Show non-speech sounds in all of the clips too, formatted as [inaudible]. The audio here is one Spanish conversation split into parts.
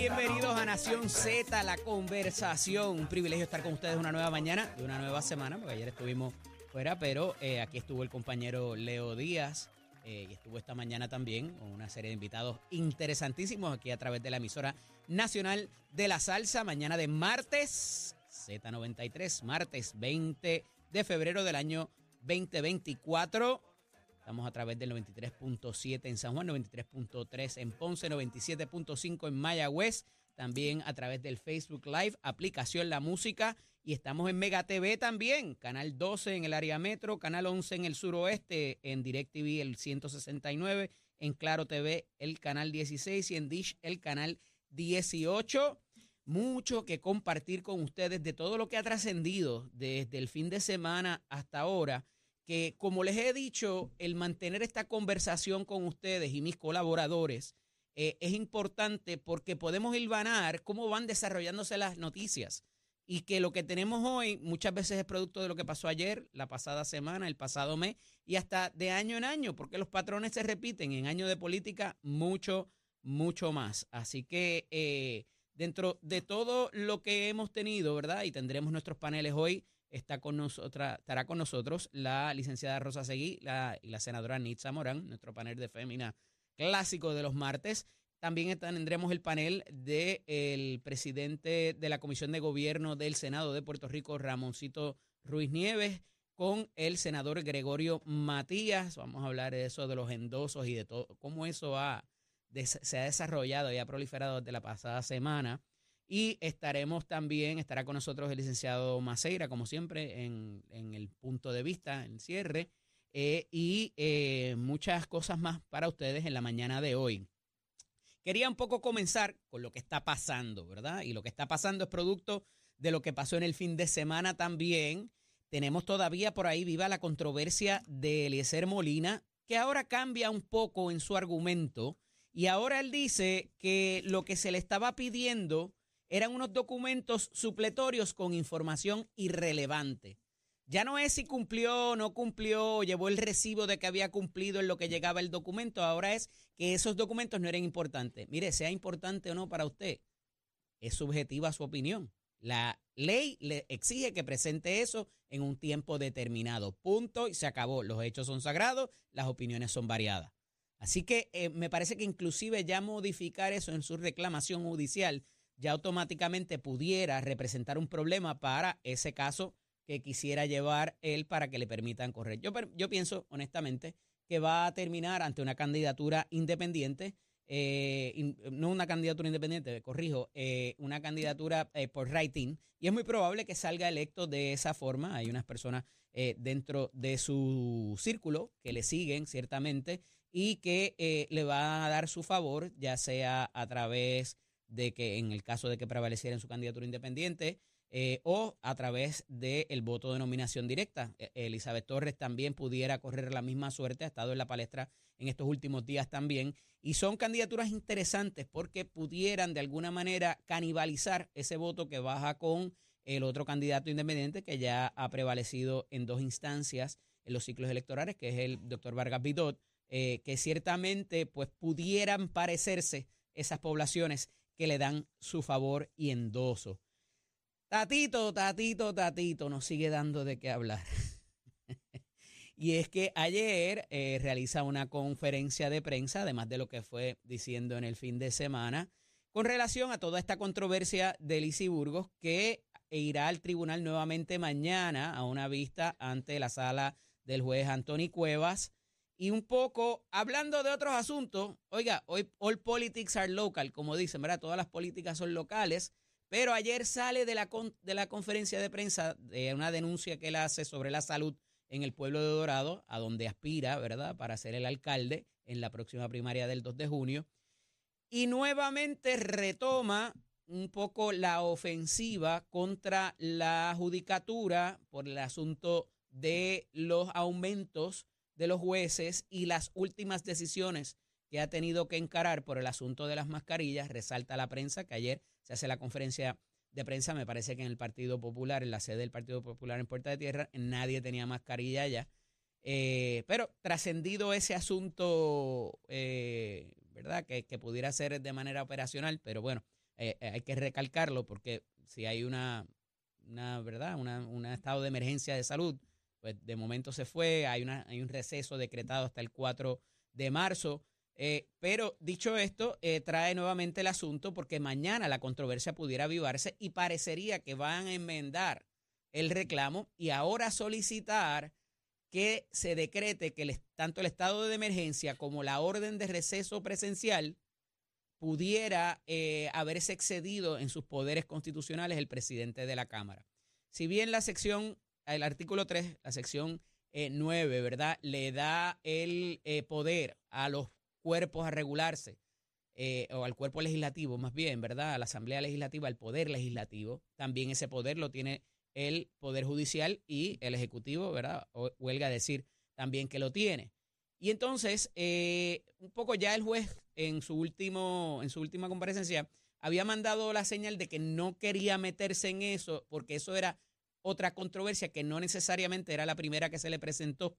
Bienvenidos a Nación Z, la conversación. Un privilegio estar con ustedes una nueva mañana, de una nueva semana, porque ayer estuvimos fuera, pero eh, aquí estuvo el compañero Leo Díaz eh, y estuvo esta mañana también con una serie de invitados interesantísimos aquí a través de la emisora nacional de la salsa, mañana de martes, Z93, martes 20 de febrero del año 2024. Estamos a través del 93.7 en San Juan, 93.3 en Ponce, 97.5 en Mayagüez. También a través del Facebook Live, aplicación La Música. Y estamos en Mega TV también, canal 12 en el área metro, canal 11 en el suroeste, en DirecTV el 169, en Claro TV el canal 16 y en Dish el canal 18. Mucho que compartir con ustedes de todo lo que ha trascendido desde el fin de semana hasta ahora que, como les he dicho, el mantener esta conversación con ustedes y mis colaboradores eh, es importante porque podemos hilvanar cómo van desarrollándose las noticias y que lo que tenemos hoy muchas veces es producto de lo que pasó ayer, la pasada semana, el pasado mes y hasta de año en año, porque los patrones se repiten en años de política mucho, mucho más. Así que eh, dentro de todo lo que hemos tenido, ¿verdad? Y tendremos nuestros paneles hoy está con nosotras, estará con nosotros la licenciada Rosa Seguí la, y la senadora Nitza Morán, nuestro panel de fémina clásico de los martes. También tendremos el panel del presidente de la Comisión de Gobierno del Senado de Puerto Rico, Ramoncito Ruiz Nieves, con el senador Gregorio Matías. Vamos a hablar de eso, de los endosos y de todo, cómo eso ha, se ha desarrollado y ha proliferado desde la pasada semana. Y estaremos también, estará con nosotros el licenciado Maceira, como siempre, en, el punto de vista, en cierre, eh, y eh, muchas cosas más para ustedes en la mañana de hoy. Quería un poco comenzar con lo que está pasando, ¿verdad? Y lo que está pasando es producto de lo que pasó en el fin de semana también. Tenemos todavía por ahí viva la controversia de Eliezer Molina, que ahora cambia un poco en su argumento y ahora él dice que lo que se le estaba pidiendo eran unos documentos supletorios con información irrelevante. Ya no es si cumplió, no cumplió, llevó el recibo de que había cumplido en lo que llegaba el documento, ahora es que esos documentos no eran importantes. Mire, sea importante o no para usted, es subjetiva su opinión. La ley le exige que presente eso en un tiempo determinado. Punto y se acabó. Los hechos son sagrados, las opiniones son variadas. Así que eh, me parece que inclusive ya modificar eso en su reclamación judicial ya automáticamente pudiera representar un problema para ese caso que quisiera llevar él para que le permitan correr. Yo, yo pienso, honestamente, que va a terminar ante una candidatura independiente, eh, no una candidatura independiente, corrijo, eh, una candidatura eh, por writing, y es muy probable que salga electo de esa forma. Hay unas personas dentro de su círculo que le siguen, ciertamente, y que le van a dar su favor, ya sea a través de que en el caso de que prevaleciera en su candidatura independiente eh, o a través del voto de nominación directa. E, Elizabeth Torres también pudiera correr la misma suerte, ha estado en la palestra en estos últimos días también. Y son candidaturas interesantes porque pudieran de alguna manera canibalizar ese voto que baja con el otro candidato independiente que ya ha prevalecido en dos instancias en los ciclos electorales, que es el doctor Vargas Vidot, eh, que ciertamente pues pudieran parecerse esas poblaciones que le dan su favor y endoso. Tatito, tatito, tatito, nos sigue dando de qué hablar. [laughs] y es que ayer eh, realiza una conferencia de prensa, además de lo que fue diciendo en el fin de semana, con relación a toda esta controversia de Lizy Burgos, que irá al tribunal nuevamente mañana a una vista ante la sala del juez Anthony Cuevas y un poco hablando de otros asuntos, oiga, hoy all politics are local, como dicen, ¿verdad? Todas las políticas son locales, pero ayer sale de la, de la conferencia de prensa de una denuncia que él hace sobre la salud en el pueblo de Dorado, a donde aspira, ¿verdad?, para ser el alcalde en la próxima primaria del 2 de junio. Y nuevamente retoma un poco la ofensiva contra la judicatura por el asunto de los aumentos de los jueces y las últimas decisiones que ha tenido que encarar por el asunto de las mascarillas. Resalta la prensa que ayer se hace la conferencia de prensa, me parece que en el Partido Popular, en la sede del Partido Popular en Puerta de Tierra, nadie tenía mascarilla ya. Eh, pero trascendido ese asunto, eh, ¿verdad? Que, pudiera ser de manera operacional, pero bueno, eh, hay que recalcarlo porque si hay una, una ¿verdad? Una, un estado de emergencia de salud, pues de momento se fue, hay, una, hay un receso decretado hasta el 4 de marzo. Eh, pero dicho esto, trae nuevamente el asunto porque mañana la controversia pudiera avivarse y parecería que van a enmendar el reclamo y ahora solicitar que se decrete que tanto el estado de emergencia como la orden de receso presencial pudiera eh, haberse excedido en sus poderes constitucionales el presidente de la Cámara. Si bien la sección, el artículo 3, la sección 9, eh, ¿verdad?, le da el eh, poder a los cuerpos a regularse, o al cuerpo legislativo más bien, ¿verdad?, a la Asamblea Legislativa, al poder legislativo, también ese poder lo tiene el Poder Judicial y el Ejecutivo, ¿verdad? huelga decir también que lo tiene. Y entonces, eh, un poco ya el juez en su, último, en su última comparecencia había mandado la señal de que no quería meterse en eso porque eso era otra controversia que no necesariamente era la primera que se le presentó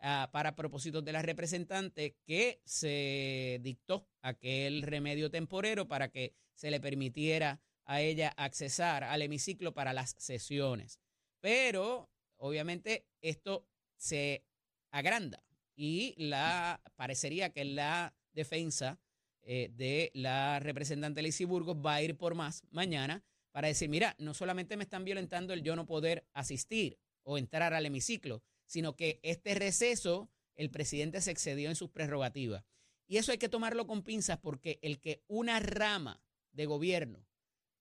ah, para propósitos de la representante que se dictó aquel remedio temporero para que se le permitiera a ella accesar al hemiciclo para las sesiones. Pero, obviamente, esto se agranda y la parecería que la defensa eh, de la representante Lizzie Burgos va a ir por más mañana para decir, mira, no solamente me están violentando el yo no poder asistir o entrar al hemiciclo, sino que este receso el presidente se excedió en sus prerrogativas. Y eso hay que tomarlo con pinzas porque el que una rama de gobierno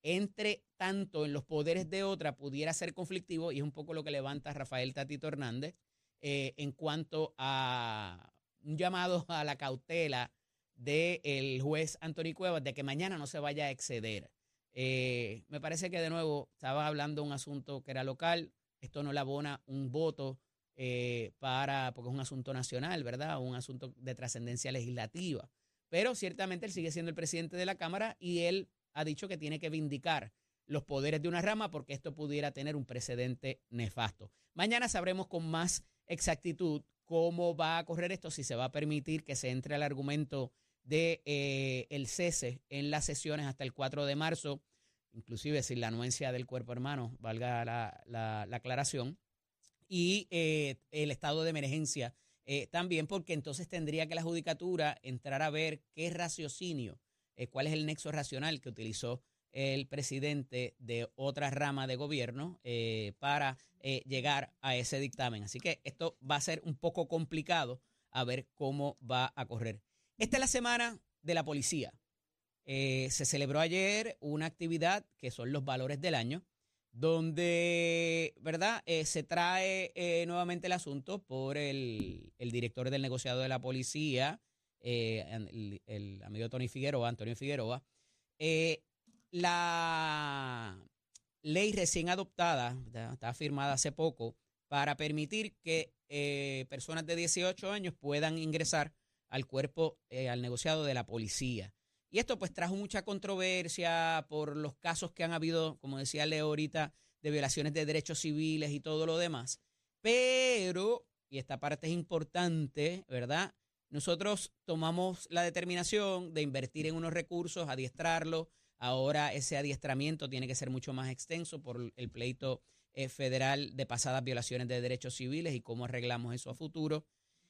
entre tanto en los poderes de otra pudiera ser conflictivo y es un poco lo que levanta Rafael Tatito Hernández eh, en cuanto a un llamado a la cautela del juez Anthony Cuevas de que mañana no se vaya a exceder. Eh, me parece que de nuevo estaba hablando de un asunto que era local, esto no le abona un voto eh, para, porque es un asunto nacional, ¿verdad? Un asunto de trascendencia legislativa. Pero ciertamente él sigue siendo el presidente de la Cámara y él ha dicho que tiene que vindicar los poderes de una rama porque esto pudiera tener un precedente nefasto. Mañana sabremos con más exactitud cómo va a correr esto, si se va a permitir que se entre al argumento de eh, el cese en las sesiones hasta el 4 de marzo, inclusive sin la anuencia del cuerpo hermano, valga la, aclaración, y eh, el estado de emergencia eh, también, porque entonces tendría que la judicatura entrar a ver qué raciocinio cuál es el nexo racional que utilizó el presidente de otra rama de gobierno para llegar a ese dictamen. Así que esto va a ser un poco complicado a ver cómo va a correr. Esta es la semana de la policía. se celebró ayer una actividad que son los valores del año, donde, ¿verdad? se trae nuevamente el asunto por el, director del negociado de la policía, eh, el, amigo Tony Figueroa, Antonio Figueroa, eh, la ley recién adoptada, está firmada hace poco, para permitir que eh, personas de 18 años puedan ingresar al cuerpo, al negociado de la policía. Y esto pues trajo mucha controversia por los casos que han habido, como decía Leo ahorita, de violaciones de derechos civiles y todo lo demás. Pero, y esta parte es importante, ¿verdad? Nosotros tomamos la determinación de invertir en unos recursos, adiestrarlos. Ahora ese adiestramiento tiene que ser mucho más extenso por el pleito eh, federal de pasadas violaciones de derechos civiles y cómo arreglamos eso a futuro.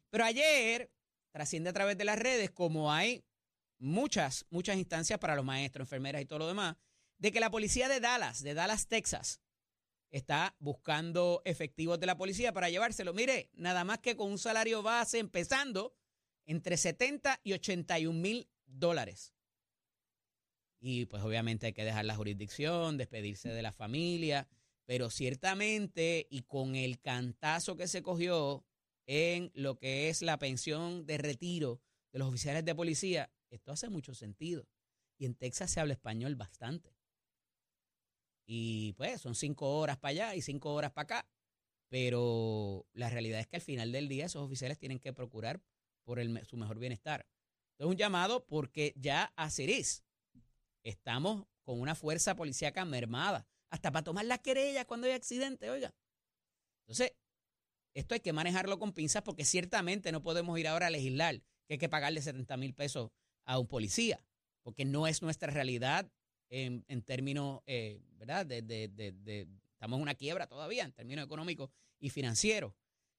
Pero ayer trasciende a través de las redes, como hay muchas, muchas instancias para los maestros, enfermeras y todo lo demás, de que la policía de Dallas, de Dallas, Texas, está buscando efectivos de la policía para llevárselo. Mire, nada más que con un salario base empezando entre 70 y 81 mil dólares. Y pues obviamente hay que dejar la jurisdicción, despedirse de la familia, pero ciertamente y con el cantazo que se cogió en lo que es la pensión de retiro de los oficiales de policía, esto hace mucho sentido. Y en Texas se habla español bastante. Y pues son cinco horas para allá y cinco horas para acá. Pero la realidad es que al final del día esos oficiales tienen que procurar por su mejor bienestar. es un llamado porque ya a Ceres estamos con una fuerza policíaca mermada, hasta para tomar las querellas cuando hay accidente, oiga. Entonces, esto hay que manejarlo con pinzas porque ciertamente no podemos ir ahora a legislar que hay que pagarle 70 mil pesos a un policía, porque no es nuestra realidad en, términos, eh, ¿verdad? De, estamos en una quiebra todavía en términos económicos y financieros,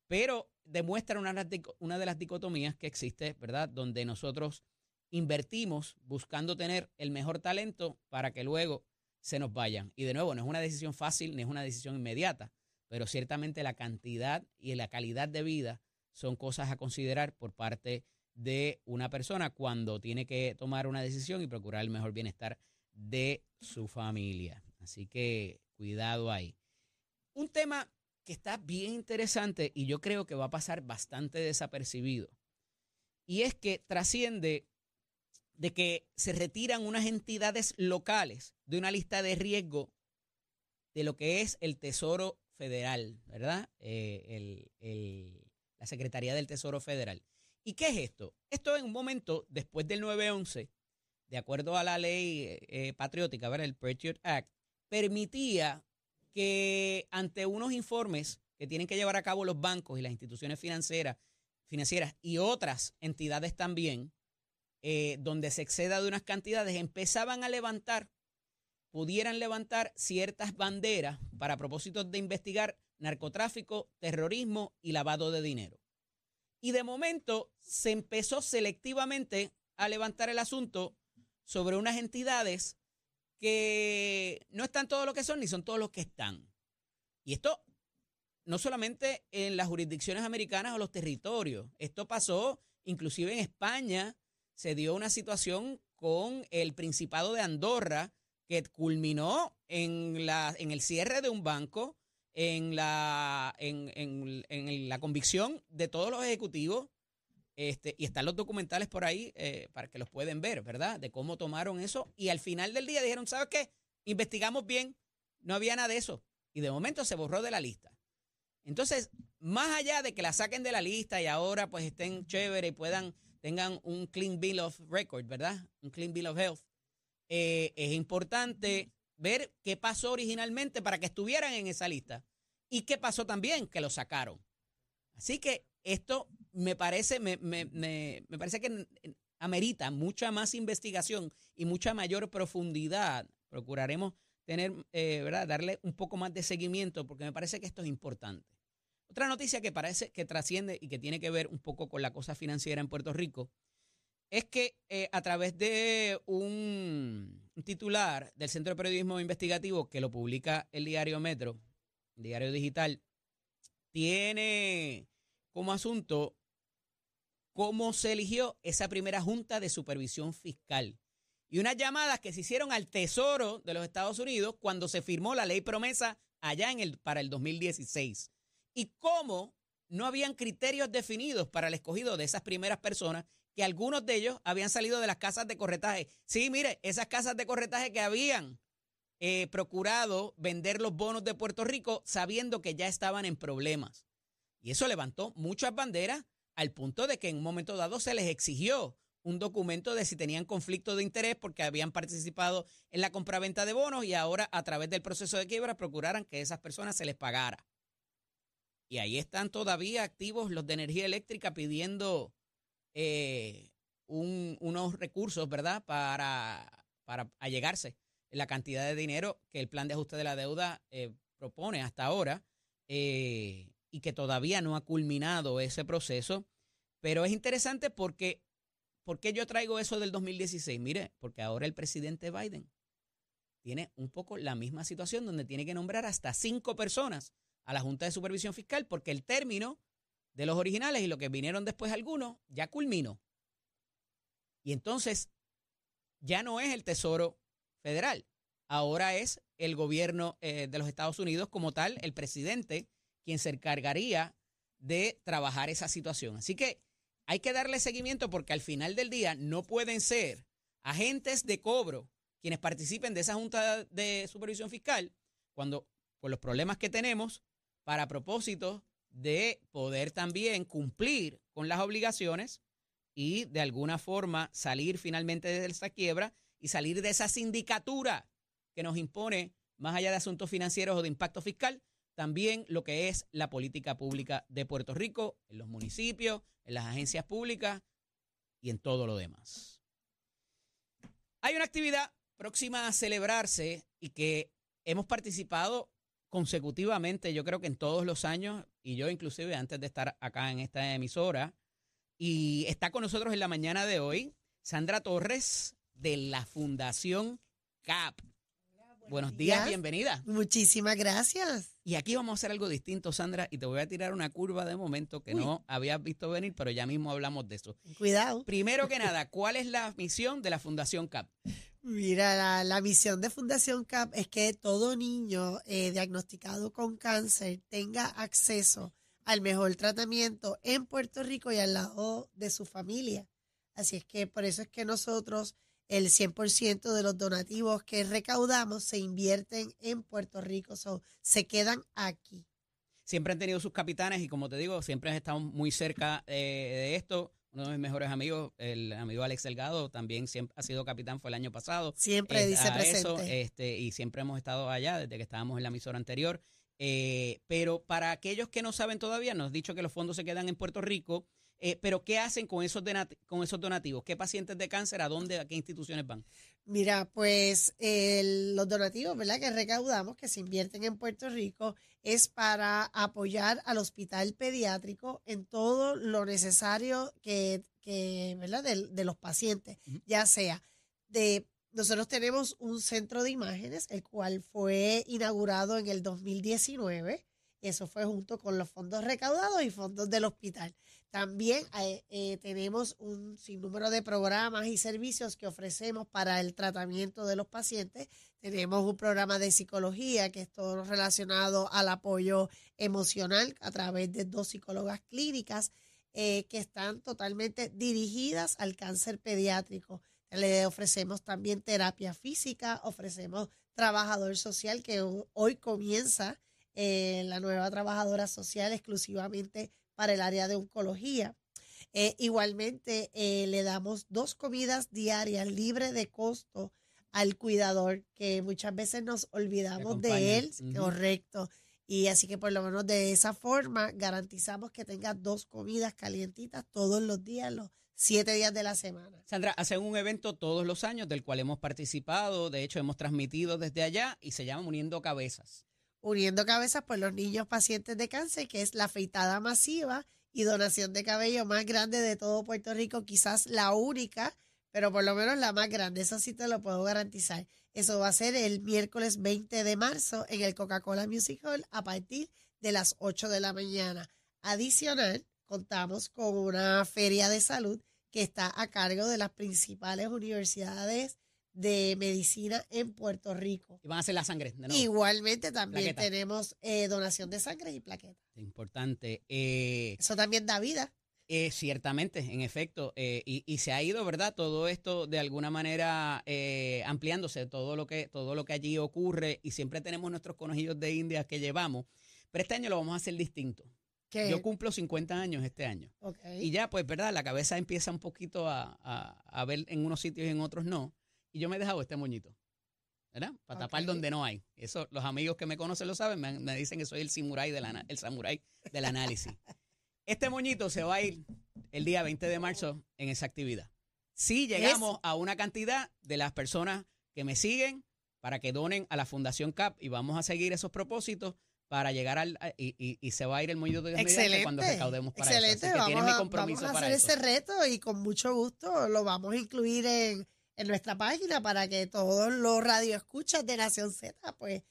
pero demuestra una de las dicotomías que existe, ¿verdad? Donde nosotros invertimos buscando tener el mejor talento para que luego se nos vayan. Y de nuevo, no es una decisión fácil ni es una decisión inmediata, pero ciertamente la cantidad y la calidad de vida son cosas a considerar por parte de una persona cuando tiene que tomar una decisión y procurar el mejor bienestar de su familia. Así que cuidado ahí. Un tema que está bien interesante y yo creo que va a pasar bastante desapercibido. Y es que trasciende de que se retiran unas entidades locales de una lista de riesgo de lo que es el Tesoro Federal, ¿verdad? Eh, la Secretaría del Tesoro Federal. ¿Y qué es esto? Esto en un momento después del 9-11, de acuerdo a la ley eh, patriótica, ¿verdad? el Patriot Act, permitía que ante unos informes que tienen que llevar a cabo los bancos y las instituciones financieras, y otras entidades también, eh, donde se exceda de unas cantidades, empezaban a levantar, pudieran levantar ciertas banderas para propósitos de investigar narcotráfico, terrorismo y lavado de dinero. Y de momento se empezó selectivamente a levantar el asunto sobre unas entidades que no están todo lo que son ni son todos los que están. Y esto no solamente en las jurisdicciones americanas o los territorios, esto pasó inclusive en España se dio una situación con el Principado de Andorra que culminó en, la, en el cierre de un banco, en la, en, la convicción de todos los ejecutivos, este, y están los documentales por ahí eh, para que los pueden ver, ¿verdad? De cómo tomaron eso. Y al final del día dijeron, ¿sabes qué? Investigamos bien, no había nada de eso. Y de momento se borró de la lista. Entonces, más allá de que la saquen de la lista y ahora pues estén chévere y puedan tengan un clean bill of record, ¿verdad? Un clean bill of health. Eh, es importante ver qué pasó originalmente para que estuvieran en esa lista y qué pasó también que lo sacaron. Así que esto me parece, me, me, me, me parece que amerita mucha más investigación y mucha mayor profundidad. Procuraremos tener, eh, ¿verdad? Darle un poco más de seguimiento porque me parece que esto es importante. Otra noticia que parece que trasciende y que tiene que ver un poco con la cosa financiera en Puerto Rico es que eh, a través de un, titular del Centro de Periodismo Investigativo que lo publica el diario Metro, el diario digital, tiene como asunto cómo se eligió esa primera junta de supervisión fiscal. Y unas llamadas que se hicieron al Tesoro de los Estados Unidos cuando se firmó la ley promesa allá en el, para el 2016 y cómo no habían criterios definidos para el escogido de esas primeras personas, que algunos de ellos habían salido de las casas de corretaje. Sí, mire, esas casas de corretaje que habían eh, procurado vender los bonos de Puerto Rico sabiendo que ya estaban en problemas. Y eso levantó muchas banderas al punto de que en un momento dado se les exigió un documento de si tenían conflicto de interés porque habían participado en la compraventa de bonos y ahora a través del proceso de quiebra procuraran que esas personas se les pagara. Y ahí están todavía activos los de energía eléctrica pidiendo eh, unos recursos, ¿verdad? Para, para allegarse la cantidad de dinero que el plan de ajuste de la deuda eh, propone hasta ahora eh, y que todavía no ha culminado ese proceso. Pero es interesante porque, ¿por qué yo traigo eso del 2016? Mire, porque ahora el presidente Biden tiene un poco la misma situación donde tiene que nombrar hasta cinco personas a la Junta de Supervisión Fiscal porque el término de los originales y lo que vinieron después algunos ya culminó. Y entonces ya no es el Tesoro Federal, ahora es el gobierno eh, de los Estados Unidos como tal, el presidente, quien se encargaría de trabajar esa situación. Así que hay que darle seguimiento porque al final del día no pueden ser agentes de cobro quienes participen de esa Junta de Supervisión Fiscal cuando con los problemas que tenemos para propósito de poder también cumplir con las obligaciones y de alguna forma salir finalmente de esa quiebra y salir de esa sindicatura que nos impone, más allá de asuntos financieros o de impacto fiscal, también lo que es la política pública de Puerto Rico, en los municipios, en las agencias públicas y en todo lo demás. Hay una actividad próxima a celebrarse y que hemos participado consecutivamente, yo creo que en todos los años, y yo inclusive antes de estar acá en esta emisora, y está con nosotros en la mañana de hoy Sandra Torres de la Fundación CAP. Buenos días, bienvenida. Muchísimas gracias. Y aquí vamos a hacer algo distinto, Sandra, y te voy a tirar una curva de momento que no habías visto venir, pero ya mismo hablamos de eso. Cuidado. Primero que nada, ¿cuál es la misión de la Fundación CAP? Mira, la, misión de Fundación CAP es que todo niño eh, diagnosticado con cáncer tenga acceso al mejor tratamiento en Puerto Rico y al lado de su familia. Así es que por eso es que nosotros el 100% de los donativos que recaudamos se invierten en Puerto Rico, se quedan aquí. Siempre han tenido sus capitanes y como te digo, siempre han estado muy cerca eh, de esto. Uno de mis mejores amigos, el amigo Alex Delgado, también siempre ha sido capitán, fue el año pasado. Siempre dice presente. este, y siempre hemos estado allá desde que estábamos en la emisora anterior. Eh, pero para aquellos que no saben todavía, nos han dicho que los fondos se quedan en Puerto Rico. Eh, pero ¿qué hacen con esos, con esos donativos? ¿Qué pacientes de cáncer, a dónde, a qué instituciones van? Mira, pues los donativos, ¿verdad? Que recaudamos, que se invierten en Puerto Rico, es para apoyar al hospital pediátrico en todo lo necesario que, que ¿verdad? De, los pacientes, ya sea de nosotros tenemos un centro de imágenes, el cual fue inaugurado en el 2019. Eso fue junto con los fondos recaudados y fondos del hospital. También eh, eh, tenemos un sinnúmero de programas y servicios que ofrecemos para el tratamiento de los pacientes. Tenemos un programa de psicología que es todo relacionado al apoyo emocional a través de dos psicólogas clínicas eh, que están totalmente dirigidas al cáncer pediátrico. Le ofrecemos también terapia física, ofrecemos trabajador social que hoy comienza la nueva trabajadora social exclusivamente para el área de oncología. Eh, igualmente, eh, le damos dos comidas diarias libre de costo al cuidador, que muchas veces nos olvidamos de él, correcto. Y así que por lo menos de esa forma garantizamos que tenga dos comidas calientitas todos los días, los siete días de la semana. Sandra, hacen un evento todos los años del cual hemos participado, de hecho hemos transmitido desde allá y se llama Uniendo Cabezas. Uniendo Cabezas por los niños pacientes de cáncer, que es la afeitada masiva y donación de cabello más grande de todo Puerto Rico, quizás la única, pero por lo menos la más grande, eso sí te lo puedo garantizar. Eso va a ser el miércoles 20 de marzo en el Coca-Cola Music Hall a partir de las 8 de la mañana. Adicional, contamos con una feria de salud que está a cargo de las principales universidades de medicina en Puerto Rico. Y van a hacer la sangre. Igualmente también tenemos eh, donación de sangre y plaquetas. Importante. Eh, Eso también da vida. Eh, ciertamente, en efecto, y, y, se ha ido, ¿verdad? Todo esto de alguna manera ampliándose, todo lo que todo lo que allí ocurre, y siempre tenemos nuestros conejillos de India que llevamos, pero este año lo vamos a hacer distinto. Yo cumplo 50 años este año. Y ya, pues, ¿verdad? La cabeza empieza un poquito a, a ver en unos sitios y en otros no. Y yo me he dejado este moñito. ¿Verdad? Para tapar donde no hay. Eso, los amigos que me conocen lo saben, me, dicen que soy el samurái del, el samurái del análisis. [laughs] Este moñito se va a ir el día 20 de marzo en esa actividad. Si llegamos a una cantidad de las personas que me siguen para que donen a la Fundación CAP y vamos a seguir esos propósitos para llegar al y, y, se va a ir el moñito de Excelente. cuando recaudemos para Excelente. eso. vamos, a, vamos a hacer ese reto y con mucho gusto lo vamos a incluir en en nuestra página para que todos los radioescuchas de Nación Z pues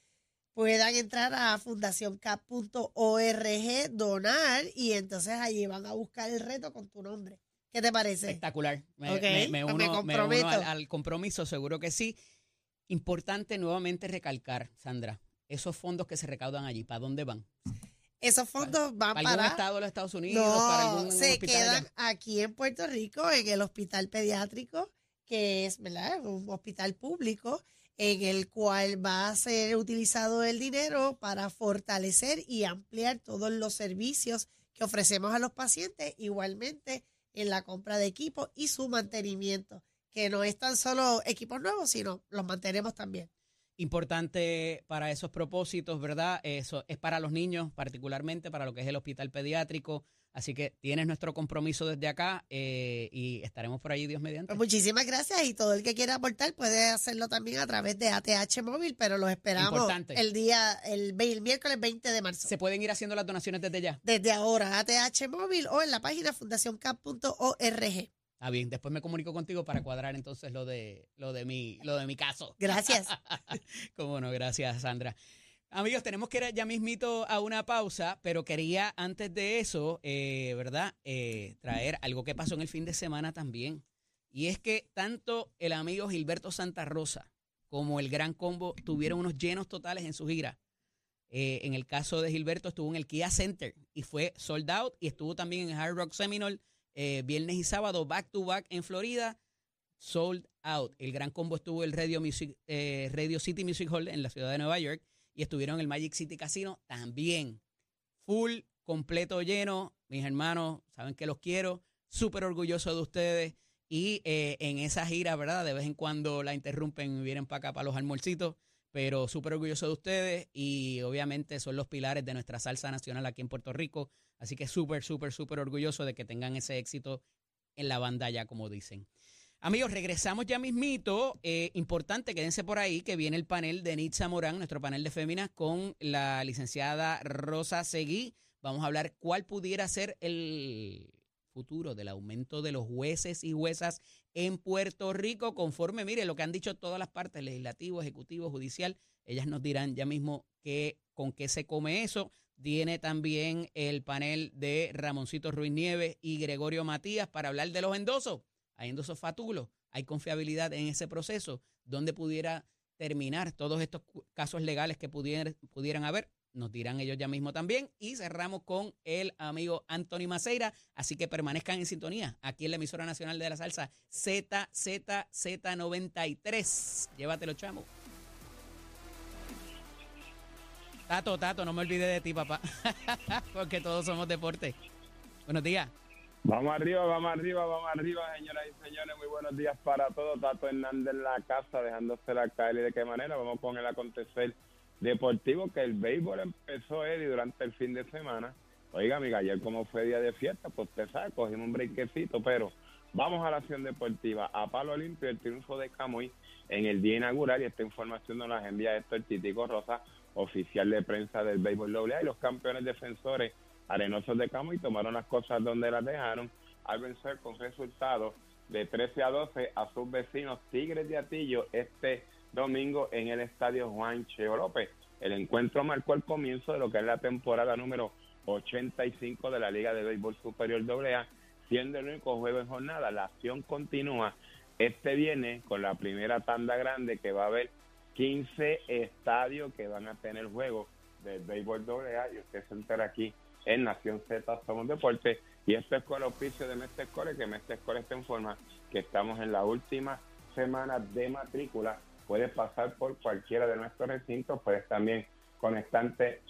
puedan entrar a fundacioncap.org, donar y entonces allí van a buscar el reto con tu nombre. ¿Qué te parece? Espectacular. Me, me, me, pues uno, al, compromiso, seguro que sí. Importante nuevamente recalcar, Sandra, esos fondos que se recaudan allí, ¿para dónde van? Esos fondos van para, algún estado de los Estados Unidos, para algún se quedan aquí en Puerto Rico, en el hospital pediátrico que es ¿verdad? un hospital público en el cual va a ser utilizado el dinero para fortalecer y ampliar todos los servicios que ofrecemos a los pacientes, igualmente en la compra de equipos y su mantenimiento, que no es tan solo equipos nuevos, sino los mantenemos también. Importante para esos propósitos, ¿verdad? Eso es para los niños, particularmente para lo que es el hospital pediátrico, Así que tienes nuestro compromiso desde acá eh, y estaremos por allí, Dios mediante. Pues muchísimas gracias y todo el que quiera aportar puede hacerlo también a través de ATH Móvil, pero los esperamos el día, el, el, miércoles 20 de marzo. ¿Se pueden ir haciendo las donaciones desde ya? Desde ahora, ATH Móvil o en la página fundacioncap.org. Ah, bien, después me comunico contigo para cuadrar entonces lo de lo de mi, lo de mi caso. Gracias. [laughs] Cómo no, gracias, Sandra. Amigos, tenemos que ir ya mismito a una pausa, pero quería antes de eso, eh, ¿verdad? Eh, traer algo que pasó en el fin de semana también. Y es que tanto el amigo Gilberto Santa Rosa como el Gran Combo tuvieron unos llenos totales en su gira. Eh, en el caso de Gilberto estuvo en el Kia Center y fue sold out y estuvo también en Hard Rock Seminole viernes y sábado back to back en Florida, sold out. El Gran Combo estuvo el Radio, Music, Radio City Music Hall en la ciudad de Nueva York y estuvieron en el Magic City Casino también. Full, completo lleno. Mis hermanos, saben que los quiero. Súper orgulloso de ustedes. Y eh, en esa gira, ¿verdad? De vez en cuando la interrumpen y vienen para acá para los almuercitos. Pero súper orgulloso de ustedes y obviamente son los pilares de nuestra salsa nacional aquí en Puerto Rico. Así que súper, súper, súper orgulloso de que tengan ese éxito en la banda ya, como dicen. Amigos, regresamos ya mismito. Eh, importante, quédense por ahí, que viene el panel de Nitza Morán, nuestro panel de féminas, con la licenciada Rosa Seguí. Vamos a hablar cuál pudiera ser el futuro del aumento de los jueces y juezas en Puerto Rico, conforme, mire, lo que han dicho todas las partes, legislativo, ejecutivo, judicial. Ellas nos dirán ya mismo que, con qué se come eso. Viene también el panel de Ramoncito Ruiz Nieves y Gregorio Matías para hablar de los endosos hay endosos fatulos, hay confiabilidad en ese proceso, donde pudiera terminar todos estos casos legales que pudieran, pudieran haber, nos dirán ellos ya mismo también. Y cerramos con el amigo Anthony Maceira. Así que permanezcan en sintonía aquí en la emisora nacional de la salsa ZZZ93. Llévatelo, chamo. Tato, Tato, no me olvide de ti, papá. [laughs] Porque todos somos deporte. Buenos días. Vamos arriba, vamos arriba, vamos arriba, señoras y señores. Muy buenos días para todos. Tato Hernández en la casa, dejándose la caer y de qué manera. Vamos con el acontecer deportivo que el béisbol empezó, Eddie, durante el fin de semana. Oiga, amiga, ayer como fue día de fiesta, pues usted sabe, cogimos un brinquecito, pero vamos a la acción deportiva. A palo limpio, el triunfo de Camuy en el día inaugural y esta información nos la envía Héctor Titico Rosa, oficial de prensa del béisbol AA y los campeones defensores Arenosos de Camo y tomaron las cosas donde las dejaron al vencer con resultados de 13 a 12 a sus vecinos Tigres de Atillo este domingo en el estadio Juan Cheo López. El encuentro marcó el comienzo de lo que es la temporada número 85 de la Liga de Béisbol Superior AA, siendo el único juego en jornada. La acción continúa. Este viene con la primera tanda grande que va a haber 15 estadios que van a tener juego del béisbol AA y usted se entera aquí en Nación Z Somos Deporte. Y esto es con el oficio de Mestre Core, que Mestre Core está en forma que estamos en la última semana de matrícula. Puedes pasar por cualquiera de nuestros recintos, puedes también conectarte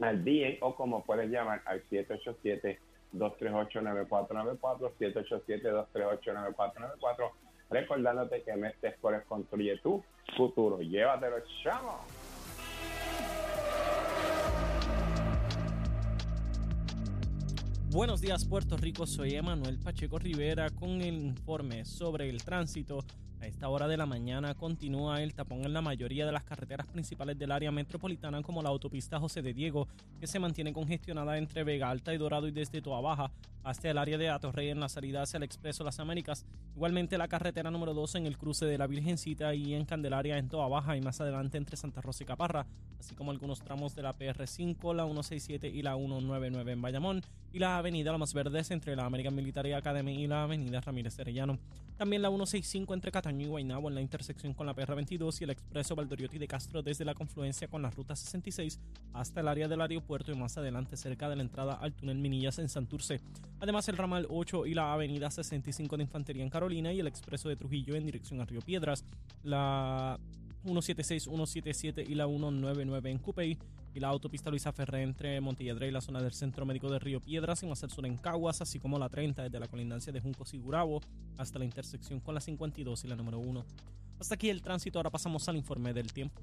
al día o como puedes llamar al 787 238-9494, 787-238-9494, recordándote que Mestre Core construye tu futuro. Llévatelo, chamo. Buenos días Puerto Rico, soy Emanuel Pacheco Rivera con el informe sobre el tránsito. A esta hora de la mañana continúa el tapón en la mayoría de las carreteras principales del área metropolitana como la autopista José de Diego, que se mantiene congestionada entre Vega Alta y Dorado y desde Toa Baja hasta el área de Atorrey en la salida hacia el Expreso Las Américas. Igualmente la carretera número 2 en el cruce de la Virgencita y en Candelaria en Toa Baja y más adelante entre Santa Rosa y Caparra, así como algunos tramos de la PR5, la 167 y la 199 en Bayamón y la avenida Lomas Verdes entre la American Military Academy y la avenida Ramírez Arellano. También la 165 entre Cataño y Guaynabo en la intersección con la PR22 y el expreso Valdoriotti de Castro desde la confluencia con la ruta 66 hasta el área del aeropuerto y más adelante cerca de la entrada al túnel Minillas en Santurce. Además el ramal 8 y la avenida 65 de Infantería en Carolina y el expreso de Trujillo en dirección a Río Piedras. La 176, 177 y la 199 en Cupey y la autopista Luisa Ferré entre Montelledre y la zona del Centro Médico de Río Piedras y más en Caguas, así como la 30 desde la colindancia de Juncos y Gurabo hasta la intersección con la 52 y la número 1. Hasta aquí el tránsito, ahora pasamos al informe del tiempo.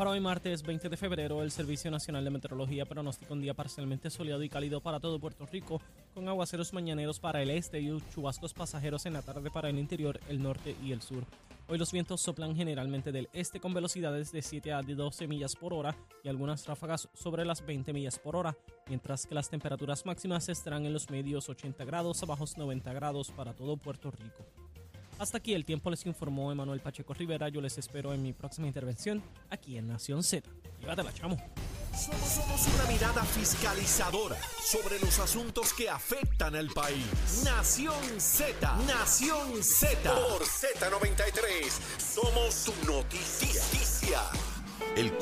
Para hoy martes 20 de febrero, el Servicio Nacional de Meteorología pronostica un día parcialmente soleado y cálido para todo Puerto Rico, con aguaceros mañaneros para el este y chubascos pasajeros en la tarde para el interior, el norte y el sur. Hoy los vientos soplan generalmente del este con velocidades de 7 a 12 millas por hora y algunas ráfagas sobre las 20 millas por hora, mientras que las temperaturas máximas estarán en los medios 80 grados a bajos 90 grados para todo Puerto Rico. Hasta aquí el tiempo les informó Emanuel Pacheco Rivera. Yo les espero en mi próxima intervención aquí en Nación Z. Llévatela, chamo. Somos una mirada fiscalizadora sobre los asuntos que afectan al país. Nación Z, Nación Z. Por Z93, somos su noticia. El